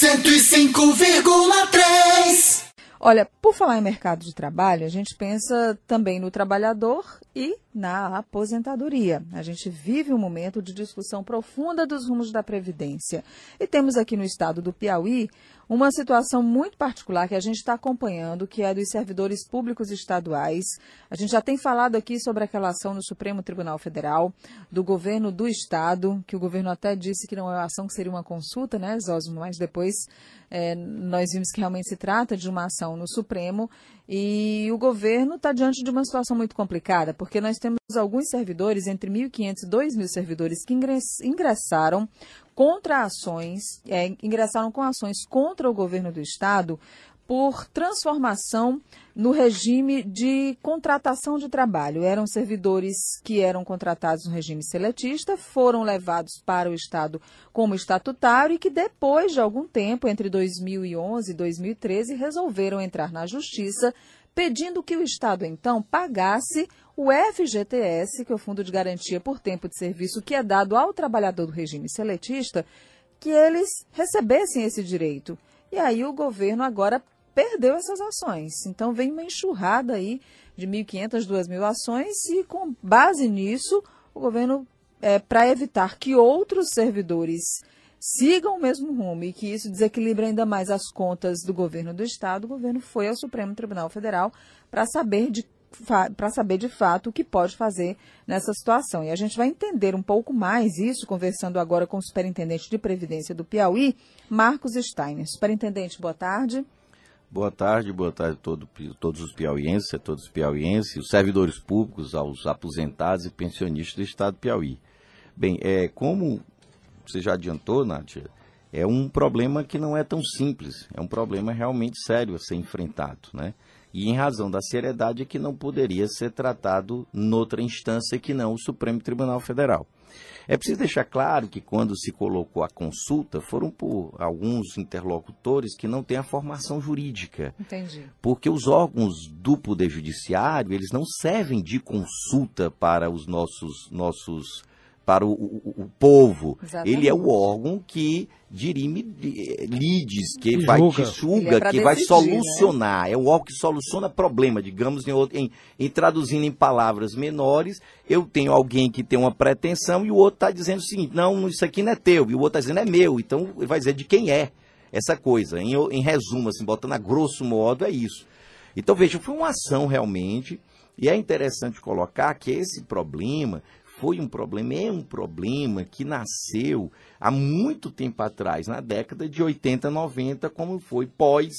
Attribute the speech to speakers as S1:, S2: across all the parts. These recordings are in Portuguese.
S1: 105,3.
S2: Olha, por falar em mercado de trabalho, a gente pensa também no trabalhador e na aposentadoria. A gente vive um momento de discussão profunda dos rumos da Previdência. E temos aqui no estado do Piauí uma situação muito particular que a gente está acompanhando, que é dos servidores públicos estaduais. A gente já tem falado aqui sobre aquela ação no Supremo Tribunal Federal, do governo do estado, que o governo até disse que não é uma ação, que seria uma consulta, né, Zosmo? Mas depois é, nós vimos que realmente se trata de uma ação no Supremo e o governo está diante de uma situação muito complicada, porque nós temos alguns servidores, entre 1.500 e 2.000 servidores, que ingressaram contra ações, é, ingressaram com ações contra o governo do Estado por transformação no regime de contratação de trabalho. Eram servidores que eram contratados no regime seletista, foram levados para o Estado como estatutário e que depois de algum tempo, entre 2011 e 2013, resolveram entrar na Justiça pedindo que o Estado, então, pagasse o FGTS, que é o Fundo de Garantia por Tempo de Serviço, que é dado ao trabalhador do regime seletista, que eles recebessem esse direito. E aí o governo agora perdeu essas ações. Então vem uma enxurrada aí de 1.500, 2.000 ações e com base nisso, o governo, é, para evitar que outros servidores sigam o mesmo rumo e que isso desequilibre ainda mais as contas do governo do Estado, o governo foi ao Supremo Tribunal Federal para saber de para saber de fato o que pode fazer nessa situação. E a gente vai entender um pouco mais isso conversando agora com o superintendente de Previdência do Piauí, Marcos Steiner. Superintendente, boa tarde.
S3: Boa tarde, boa tarde a todo, todos os piauienses, a todos os piauienses, os servidores públicos, aos aposentados e pensionistas do estado do Piauí. Bem, é, como você já adiantou, Nátia, é um problema que não é tão simples, é um problema realmente sério a ser enfrentado, né? E em razão da seriedade é que não poderia ser tratado noutra instância que não o Supremo Tribunal Federal. É preciso deixar claro que quando se colocou a consulta, foram por alguns interlocutores que não têm a formação jurídica.
S2: Entendi.
S3: Porque os órgãos do Poder Judiciário, eles não servem de consulta para os nossos, nossos para o, o, o povo. Exatamente. Ele é o órgão que dirime lides, que, que vai, que suga, é que vai né? solucionar. Né? É um órgão que soluciona problema, digamos, em, em, em, traduzindo em palavras menores, eu tenho alguém que tem uma pretensão e o outro está dizendo o seguinte, não, isso aqui não é teu, e o outro está dizendo é meu, então ele vai dizer de quem é essa coisa. Em, em resumo, assim, botando a grosso modo, é isso. Então, veja, foi uma ação realmente, e é interessante colocar que esse problema foi um problema, é um problema que nasceu há muito tempo atrás, na década de 80, 90, como foi pós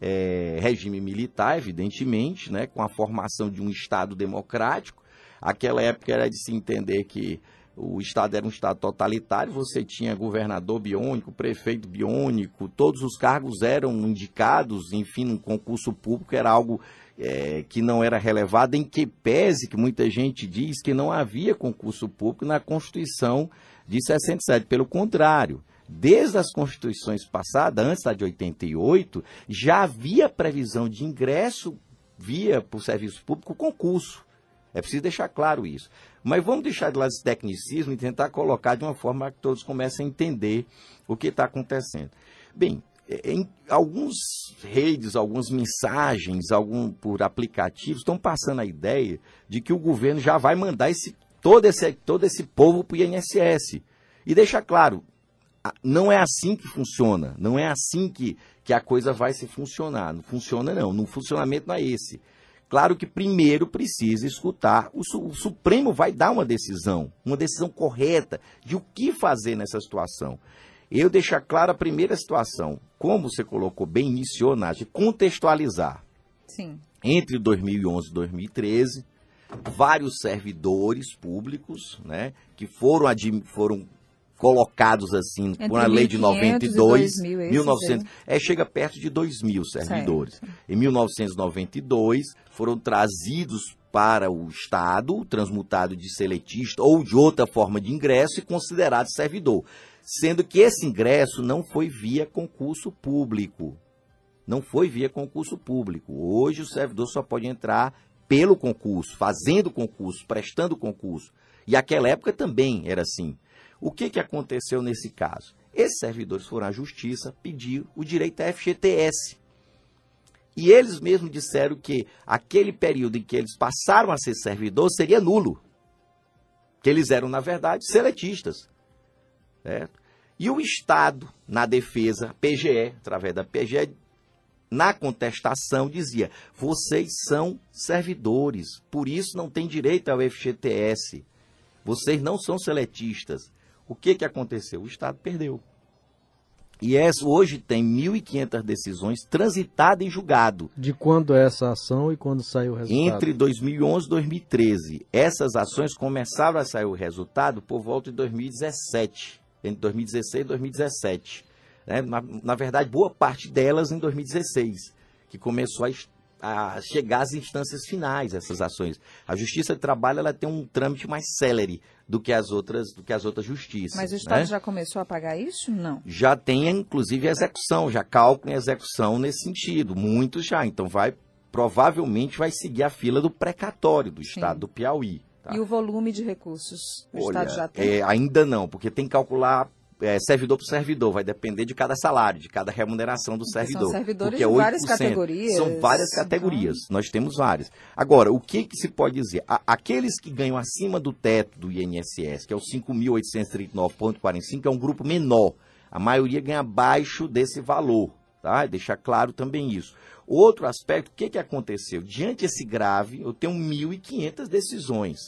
S3: é, regime militar, evidentemente, né, com a formação de um Estado democrático. Aquela época era de se entender que o Estado era um Estado totalitário, você tinha governador biônico, prefeito biônico, todos os cargos eram indicados, enfim, no concurso público era algo é, que não era relevado, em que pese que muita gente diz que não havia concurso público na Constituição de 67. Pelo contrário, desde as constituições passadas, antes da de 88, já havia previsão de ingresso via por serviço público concurso. É preciso deixar claro isso. Mas vamos deixar de lado esse tecnicismo e tentar colocar de uma forma que todos comecem a entender o que está acontecendo. Bem, em alguns redes, algumas mensagens, algum por aplicativos estão passando a ideia de que o governo já vai mandar esse, todo, esse, todo esse povo para o INSS. E deixa claro, não é assim que funciona, não é assim que, que a coisa vai se funcionar. Não funciona não, no funcionamento não é esse. Claro que primeiro precisa escutar, o, o Supremo vai dar uma decisão, uma decisão correta de o que fazer nessa situação. Eu deixar clara a primeira situação, como você colocou bem, iniciou, Nath, contextualizar.
S2: Sim.
S3: Entre 2011 e 2013, vários servidores públicos, né, que foram, foram colocados assim Entre por uma lei de 92, 2000, 1900, é, chega perto de 2 mil servidores. Certo. Em 1992 foram trazidos para o Estado, transmutado de seletista ou de outra forma de ingresso e considerado servidor sendo que esse ingresso não foi via concurso público. Não foi via concurso público. Hoje o servidor só pode entrar pelo concurso, fazendo concurso, prestando concurso. E aquela época também era assim. O que, que aconteceu nesse caso? Esses servidores foram à justiça pedir o direito à FGTS. E eles mesmos disseram que aquele período em que eles passaram a ser servidor seria nulo. Que eles eram, na verdade, seletistas. Certo? E o Estado, na defesa, PGE, através da PGE, na contestação, dizia: vocês são servidores, por isso não têm direito ao FGTS. Vocês não são seletistas. O que, que aconteceu? O Estado perdeu. E essa, hoje tem 1.500 decisões transitadas em julgado.
S4: De quando é essa ação e quando saiu o resultado?
S3: Entre 2011 e 2013. Essas ações começaram a sair o resultado por volta de 2017. Entre 2016 e 2017. Né? Na, na verdade, boa parte delas em 2016, que começou a a chegar às instâncias finais essas ações. A Justiça de Trabalho ela tem um trâmite mais célere do que as outras do que as outras justiças.
S2: Mas o Estado
S3: né?
S2: já começou a pagar isso? Não.
S3: Já tem inclusive execução, já cálculo em execução nesse sentido, muitos já. Então vai provavelmente vai seguir a fila do precatório do Estado Sim. do Piauí.
S2: Tá? E o volume de recursos o
S3: Olha,
S2: Estado já tem?
S3: É, ainda não, porque tem que calcular é, servidor por servidor, vai depender de cada salário, de cada remuneração do servidor. São
S2: servidores porque é de várias categorias.
S3: São várias categorias, então... nós temos várias. Agora, o que, que se pode dizer? A, aqueles que ganham acima do teto do INSS, que é o 5.839,45, é um grupo menor. A maioria ganha abaixo desse valor, tá? Deixar claro também isso. Outro aspecto, o que, que aconteceu? Diante desse grave, eu tenho 1.500 decisões.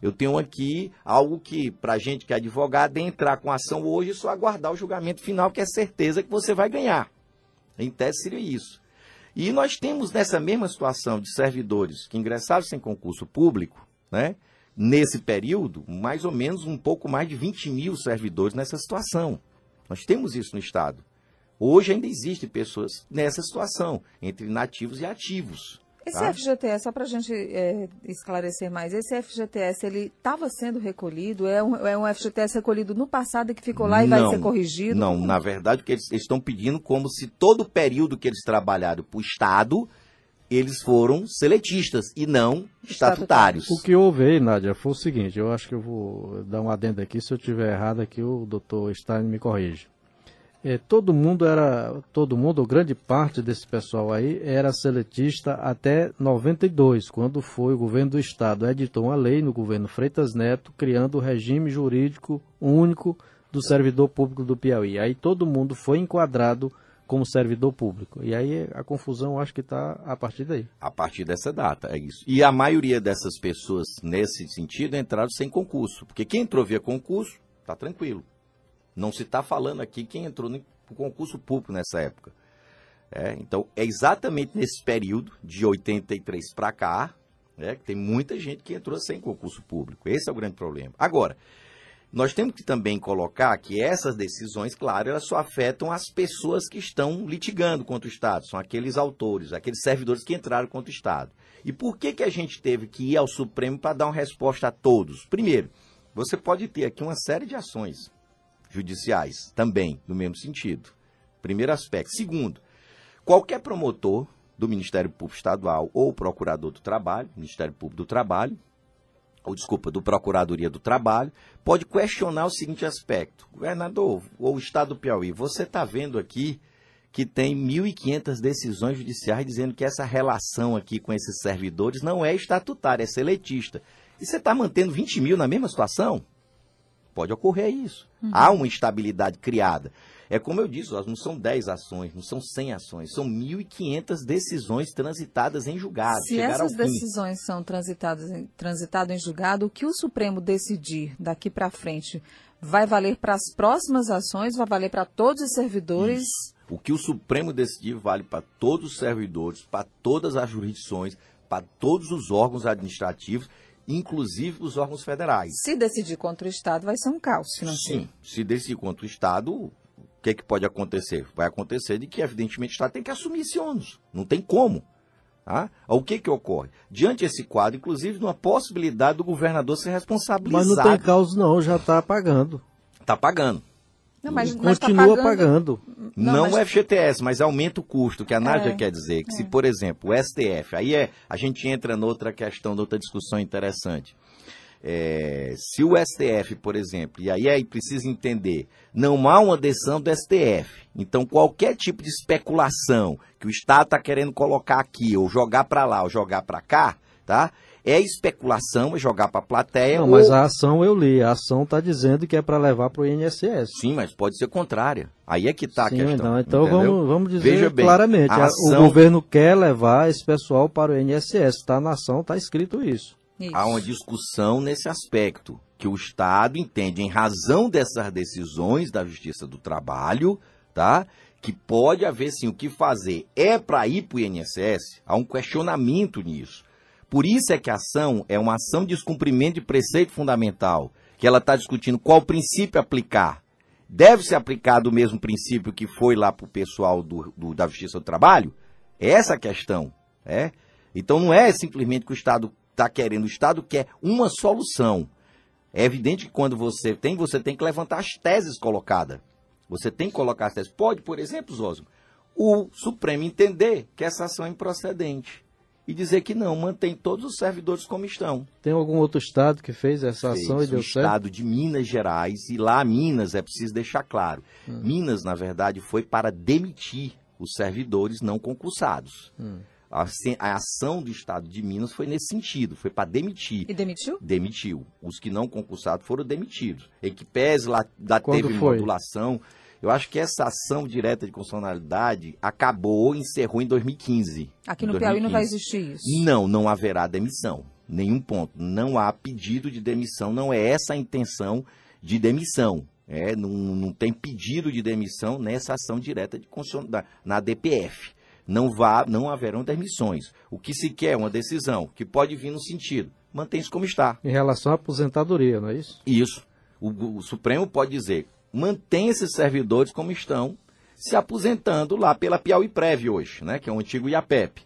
S3: Eu tenho aqui algo que, para a gente que é advogado, é entrar com ação hoje e só aguardar o julgamento final, que é certeza que você vai ganhar. Em tese seria isso. E nós temos nessa mesma situação de servidores que ingressaram sem concurso público, né? nesse período, mais ou menos um pouco mais de 20 mil servidores nessa situação. Nós temos isso no Estado. Hoje ainda existem pessoas nessa situação, entre nativos e ativos.
S2: Esse tá? FGTS, só para a gente é, esclarecer mais, esse FGTS ele estava sendo recolhido? É um, é um FGTS recolhido no passado que ficou lá e não, vai ser corrigido?
S3: Não, na verdade, o que eles, estão pedindo como se todo o período que eles trabalharam para o Estado, eles foram seletistas e não estatutários.
S4: O que houve aí, Nádia, foi o seguinte, eu acho que eu vou dar um adendo aqui, se eu estiver errado aqui o doutor Stein me corrige é, todo mundo era, todo mundo, ou grande parte desse pessoal aí era seletista até 92, quando foi o governo do estado editou uma lei no governo Freitas Neto criando o regime jurídico único do servidor público do Piauí. Aí todo mundo foi enquadrado como servidor público. E aí a confusão acho que está a partir daí.
S3: A partir dessa data, é isso. E a maioria dessas pessoas, nesse sentido, entraram sem concurso. Porque quem entrou via concurso, está tranquilo. Não se está falando aqui quem entrou no concurso público nessa época. É, então, é exatamente nesse período, de 83 para cá, né, que tem muita gente que entrou sem concurso público. Esse é o grande problema. Agora, nós temos que também colocar que essas decisões, claro, elas só afetam as pessoas que estão litigando contra o Estado, são aqueles autores, aqueles servidores que entraram contra o Estado. E por que, que a gente teve que ir ao Supremo para dar uma resposta a todos? Primeiro, você pode ter aqui uma série de ações judiciais, também, no mesmo sentido. Primeiro aspecto. Segundo, qualquer promotor do Ministério Público Estadual ou procurador do Trabalho, Ministério Público do Trabalho, ou desculpa, do Procuradoria do Trabalho, pode questionar o seguinte aspecto: governador ou Estado do Piauí, você está vendo aqui que tem 1.500 decisões judiciais dizendo que essa relação aqui com esses servidores não é estatutária, é seletista. E você está mantendo 20 mil na mesma situação? Pode ocorrer isso. Uhum. Há uma instabilidade criada. É como eu disse, não são 10 ações, não são 100 ações, são 1.500 decisões transitadas em julgado.
S2: Se essas decisões são transitadas em, transitadas em julgado, o que o Supremo decidir daqui para frente vai valer para as próximas ações, vai valer para todos os servidores? Isso.
S3: O que o Supremo decidir vale para todos os servidores, para todas as jurisdições, para todos os órgãos administrativos inclusive os órgãos federais.
S2: Se decidir contra o Estado, vai ser um caos financeiro.
S3: Sim, se decidir contra o Estado, o que, é que pode acontecer? Vai acontecer de que, evidentemente, o Estado tem que assumir esse ônus. Não tem como. Tá? O que, que ocorre? Diante desse quadro, inclusive, de uma possibilidade do governador ser responsabilizado.
S4: Mas não tem causa, não, já está pagando.
S3: Está pagando.
S2: Não, mas,
S4: Continua mas tá pagando... pagando.
S3: Não, não mas... o FGTS, mas aumenta o custo, que a Nádia é, quer dizer. Que é. se, por exemplo, o STF, aí é, a gente entra noutra questão, noutra discussão interessante. é, se o STF, por exemplo, e aí, aí precisa entender, não há uma decisão do STF. Então, qualquer tipo de especulação que o Estado está querendo colocar aqui, ou jogar para lá, ou jogar para cá, tá? É especulação, é jogar para a plateia.
S4: Não,
S3: ou...
S4: mas a ação eu li. A ação está dizendo que é para levar para o INSS.
S3: Sim, mas pode ser contrária. Aí é que está a questão.
S4: Não, então vamos, vamos dizer Veja bem, claramente. Ação... O governo quer levar esse pessoal para o INSS. Está na ação, está escrito isso.
S3: isso. Há uma discussão nesse aspecto. Que o Estado entende, em razão dessas decisões da Justiça do Trabalho, tá? que pode haver sim o que fazer. É para ir para o INSS? Há um questionamento nisso. Por isso é que a ação é uma ação de descumprimento de preceito fundamental, que ela está discutindo qual princípio aplicar. Deve ser aplicado o mesmo princípio que foi lá para o pessoal do, do, da Justiça do Trabalho? É essa a questão. É? Então não é simplesmente que o Estado está querendo, o Estado quer uma solução. É evidente que quando você tem, você tem que levantar as teses colocadas. Você tem que colocar as teses. Pode, por exemplo, Zosmo, o Supremo entender que essa ação é improcedente e dizer que não, mantém todos os servidores como estão.
S4: Tem algum outro estado que fez essa fez, ação e deu
S3: o certo? O estado de Minas Gerais, e lá Minas, é preciso deixar claro, hum. Minas, na verdade, foi para demitir os servidores não concursados. Hum. A, a, ação do Estado de Minas foi nesse sentido, foi para demitir.
S2: E demitiu?
S3: Demitiu. Os que não concursados foram demitidos. Equipes lá, lá teve foi? modulação. Eu acho que essa ação direta de constitucionalidade acabou, encerrou em 2015.
S2: Aqui no 2015. Piauí não vai existir isso?
S3: Não, não haverá demissão. Nenhum ponto. Não há pedido de demissão, não é essa a intenção de demissão. É, não, não tem pedido de demissão nessa ação direta de na DPF. Não, vá, não haverão demissões. O que se quer é uma decisão que pode vir no sentido, mantém-se como está.
S4: Em relação à aposentadoria, não é isso?
S3: Isso. O, o Supremo pode dizer, mantém esses servidores como estão, se aposentando lá pela Piauí Prévio hoje, né, que é o antigo IAPEP.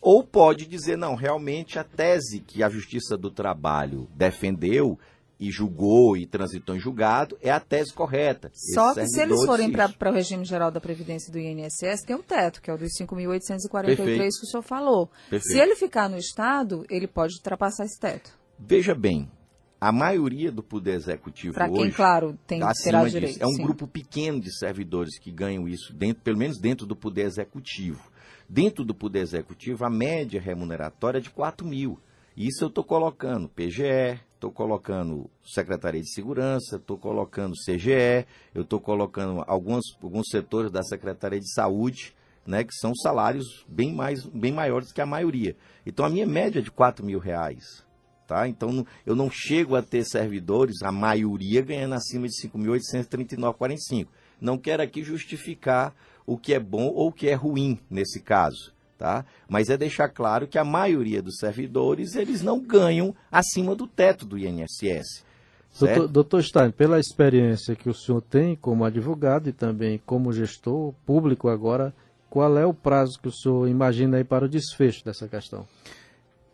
S3: Ou pode dizer, não, realmente a tese que a Justiça do Trabalho defendeu e julgou e transitou em julgado é a tese correta.
S2: Só que se eles forem para o regime geral da Previdência do INSS, tem o teto, que é o dos 5.843 que o senhor falou. Perfeito. Se ele ficar no Estado, ele pode ultrapassar esse teto.
S3: Veja bem, a maioria do poder executivo
S2: Para quem,
S3: hoje,
S2: claro, tem tá terá direito.
S3: É um sim. grupo pequeno de servidores que ganham isso, dentro, pelo menos dentro do poder executivo. Dentro do poder executivo, a média remuneratória é de 4 mil. Isso eu estou colocando PGE, estou colocando Secretaria de Segurança, estou colocando CGE, eu estou colocando alguns, alguns setores da Secretaria de Saúde, né, que são salários bem, mais, bem maiores que a maioria. Então a minha média é de 4 mil reais. Tá? Então, eu não chego a ter servidores, a maioria ganhando acima de 5.839,45. Não quero aqui justificar o que é bom ou o que é ruim nesse caso. Tá? Mas é deixar claro que a maioria dos servidores, eles não ganham acima do teto do INSS.
S4: Doutor, doutor Stein, pela experiência que o senhor tem como advogado e também como gestor público agora, qual é o prazo que o senhor imagina aí para o desfecho dessa questão?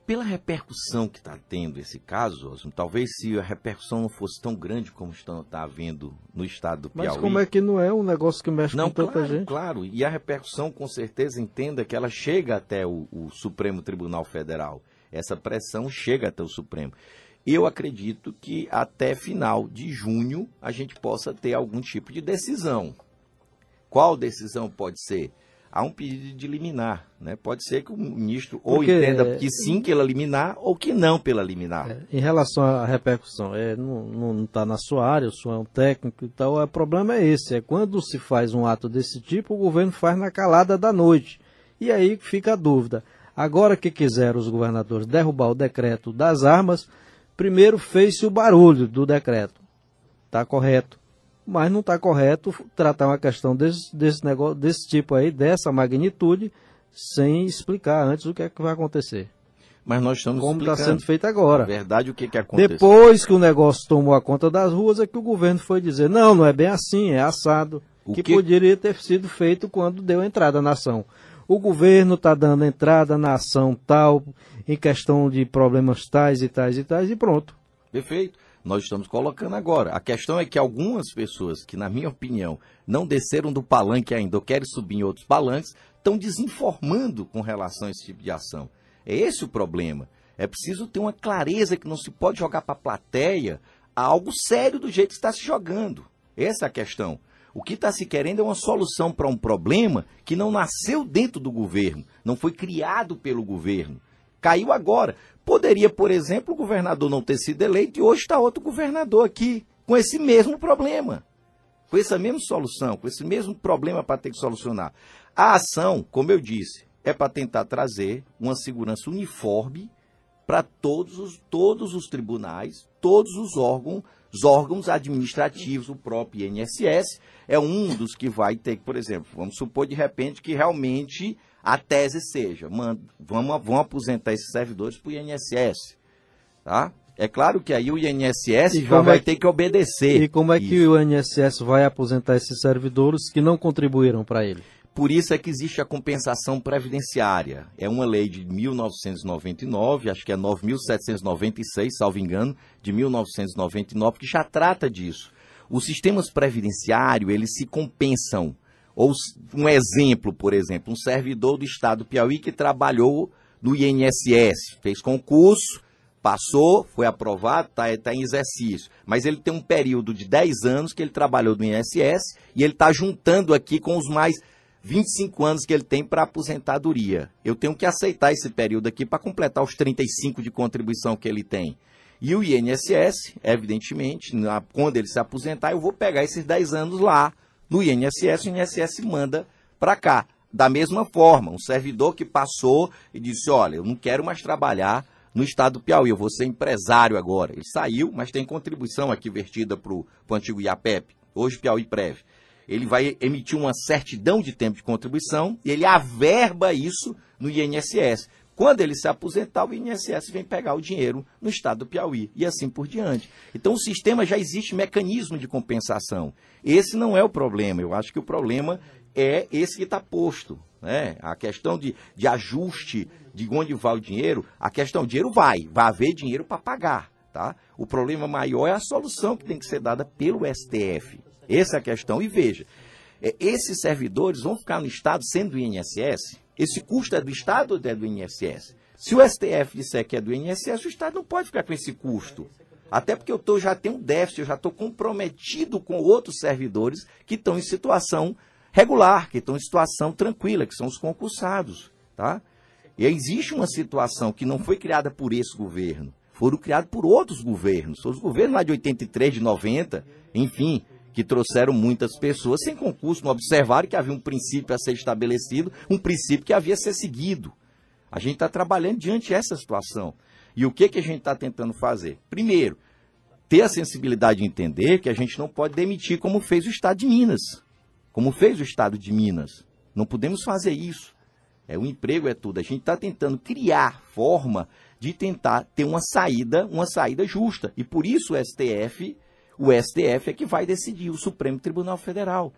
S3: Pela repercussão que está tendo esse caso, Osmo, talvez se a repercussão não fosse tão grande como está tá havendo no estado do Piauí.
S4: Mas como é que não é um negócio que mexe não, com tanta
S3: claro,
S4: gente?
S3: Claro, e a repercussão com certeza entenda que ela chega até o, o Supremo Tribunal Federal. Essa pressão chega até o Supremo. Eu acredito que até final de junho a gente possa ter algum tipo de decisão. Qual decisão pode ser? Há um pedido de liminar. Né? Pode ser que o ministro ou Porque, entenda que sim pela liminar ou que não pela liminar.
S4: É, em relação à repercussão, é, não está na sua área, o senhor é um técnico e tal, o problema é esse, é quando se faz um ato desse tipo, o governo faz na calada da noite. E aí fica a dúvida. Agora que quiseram os governadores derrubar o decreto das armas, primeiro fez-se o barulho do decreto. Está correto mas não está correto tratar uma questão desse, desse negócio, desse tipo aí, dessa magnitude, sem explicar antes o que é que vai acontecer.
S3: Mas nós estamos
S4: Como está sendo feito agora. Na
S3: verdade, o que, que aconteceu?
S4: Depois que o negócio tomou a conta das ruas, é que o governo foi dizer, não, não é bem assim, é assado. Que, que, poderia ter sido feito quando deu entrada na ação. O governo está dando entrada na ação tal, em questão de problemas tais e tais e tais, e pronto.
S3: Perfeito nós estamos colocando agora. A questão é que algumas pessoas que, na minha opinião, não desceram do palanque ainda ou querem subir em outros palanques, estão desinformando com relação a esse tipo de ação. É esse o problema. É preciso ter uma clareza que não se pode jogar para a plateia algo sério do jeito que está se jogando. Essa é a questão. O que está se querendo é uma solução para um problema que não nasceu dentro do governo, não foi criado pelo governo. Caiu agora. Poderia, por exemplo, o governador não ter sido eleito e hoje está outro governador aqui com esse mesmo problema, com essa mesma solução, com esse mesmo problema para ter que solucionar. A ação, como eu disse, é para tentar trazer uma segurança uniforme para todos os, todos os tribunais, todos os órgãos, os órgãos administrativos, o próprio INSS é um dos que vai ter, por exemplo, vamos supor de repente que realmente a tese seja, manda, vamos, vamos aposentar esses servidores para o INSS, tá? É claro que aí o INSS vai é, ter que obedecer.
S4: E como é isso. que o INSS vai aposentar esses servidores que não contribuíram para ele?
S3: Por isso é que existe a compensação previdenciária. É uma lei de 1999, acho que é 9.796, salvo engano, de 1999, que já trata disso. Os sistemas previdenciários, eles se compensam. Ou um exemplo, por exemplo, um servidor do Estado do Piauí que trabalhou no INSS, fez concurso, passou, foi aprovado, está tá em exercício. Mas ele tem um período de 10 anos que ele trabalhou no INSS e ele está juntando aqui com os mais 25 anos que ele tem para aposentadoria. Eu tenho que aceitar esse período aqui para completar os 35 de contribuição que ele tem. E o INSS, evidentemente, na, quando ele se aposentar, eu vou pegar esses 10 anos lá no INSS, o INSS manda para cá. Da mesma forma, um servidor que passou e disse: Olha, eu não quero mais trabalhar no estado do Piauí, eu vou ser empresário agora. Ele saiu, mas tem contribuição aqui vertida para o antigo IAPEP, hoje Piauí Preve ele vai emitir uma certidão de tempo de contribuição e ele averba isso no INSS. Quando ele se aposentar, o INSS vem pegar o dinheiro no estado do Piauí e assim por diante. Então, o sistema já existe mecanismo de compensação. Esse não é o problema. Eu acho que o problema é esse que está posto. Né? A questão de, de ajuste de onde vai o dinheiro, a questão, o dinheiro vai, vai haver dinheiro para pagar. Tá? O problema maior é a solução que tem que ser dada pelo STF. Essa é a questão. E veja, é, esses servidores vão ficar no Estado sendo do INSS? Esse custo é do Estado ou é do INSS? Se o STF disser que é do INSS, o Estado não pode ficar com esse custo. Até porque eu tô, já tenho um déficit, eu já estou comprometido com outros servidores que estão em situação regular, que estão em situação tranquila, que são os concursados. Tá? E existe uma situação que não foi criada por esse governo, foram criados por outros governos. Os governos lá de 83, de 90, enfim, que trouxeram muitas pessoas sem concurso, não observaram que havia um princípio a ser estabelecido, um princípio que havia a ser seguido. A gente está trabalhando diante dessa situação. E o que, que a gente está tentando fazer? Primeiro, ter a sensibilidade de entender que a gente não pode demitir como fez o Estado de Minas. Como fez o Estado de Minas. Não podemos fazer isso. É, o emprego é tudo. A gente está tentando criar forma de tentar ter uma saída, uma saída justa. E por isso o STF o STF é que vai decidir, o Supremo Tribunal Federal.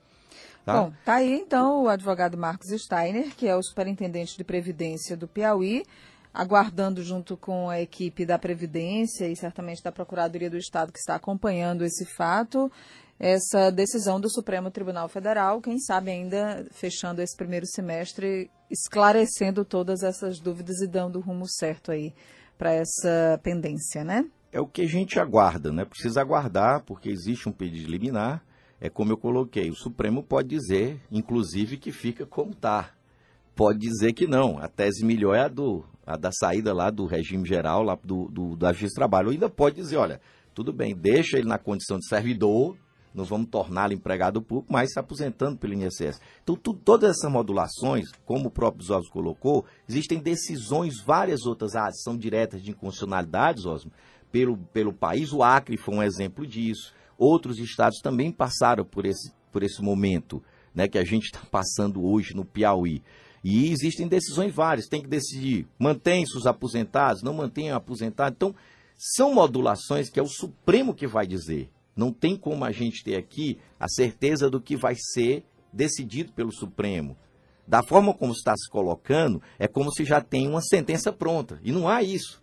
S2: Tá? Bom, tá aí então o advogado Marcos Steiner, que é o superintendente de Previdência do Piauí, aguardando junto com a equipe da Previdência e certamente da Procuradoria do Estado que está acompanhando esse fato, essa decisão do Supremo Tribunal Federal, quem sabe ainda fechando esse primeiro semestre, esclarecendo todas essas dúvidas e dando o rumo certo aí para essa pendência, né?
S3: É o que a gente aguarda, né? Precisa aguardar, porque existe um pedido liminar. É como eu coloquei, o Supremo pode dizer, inclusive, que fica como está. Pode dizer que não. A tese melhor é a, do, a da saída lá do regime geral, lá do, do, da Trabalho. Ou ainda pode dizer, olha, tudo bem, deixa ele na condição de servidor, não vamos torná-lo empregado público, mas se aposentando pelo INSS. Então, tu, todas essas modulações, como o próprio Osmo colocou, existem decisões, várias outras áreas são diretas de inconstitucionalidade, Osmo, pelo, pelo país. O Acre foi um exemplo disso. Outros estados também passaram por esse, por esse momento né, que a gente está passando hoje no Piauí. E existem decisões várias, tem que decidir, mantém-se os aposentados, não mantém aposentados. Então, são modulações que é o Supremo que vai dizer. Não tem como a gente ter aqui a certeza do que vai ser decidido pelo Supremo. Da forma como está se colocando, é como se já tem uma sentença pronta. E não há isso.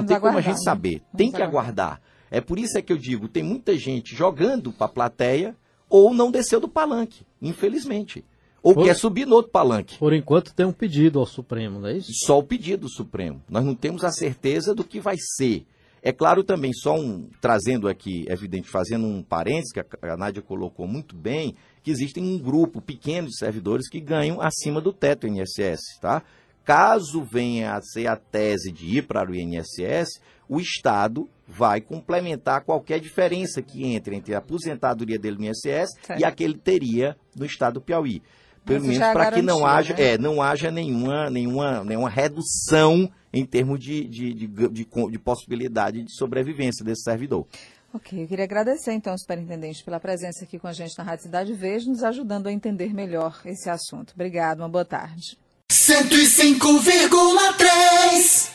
S3: Não tem como a gente né? saber. Tem que aguardar. É por isso é que eu digo, tem muita gente jogando para a plateia ou não desceu do palanque, infelizmente. ou por, quer subir no outro palanque.
S4: Por enquanto tem um pedido ao Supremo, não é isso?
S3: Só o pedido do Supremo. Nós não temos a certeza do que vai ser. É claro também, só um, trazendo aqui, evidente, fazendo um parênteses, que a, a Nádia colocou muito bem, que existem um grupo pequeno de servidores que ganham acima do teto INSS, tá? Caso venha a ser a tese de ir para o INSS, o Estado vai complementar qualquer diferença que entre entre a aposentadoria dele no INSS certo. e a que ele teria no Estado do Piauí. Pelo menos é para que não haja, né? é, não haja nenhuma, nenhuma, nenhuma redução em termos de, de, de, de, de possibilidade de sobrevivência desse servidor.
S2: Ok, eu queria agradecer então superintendente pela presença aqui com a gente na Rádio Cidade Verde, nos ajudando a entender melhor esse assunto. Obrigado, uma boa tarde. 105,3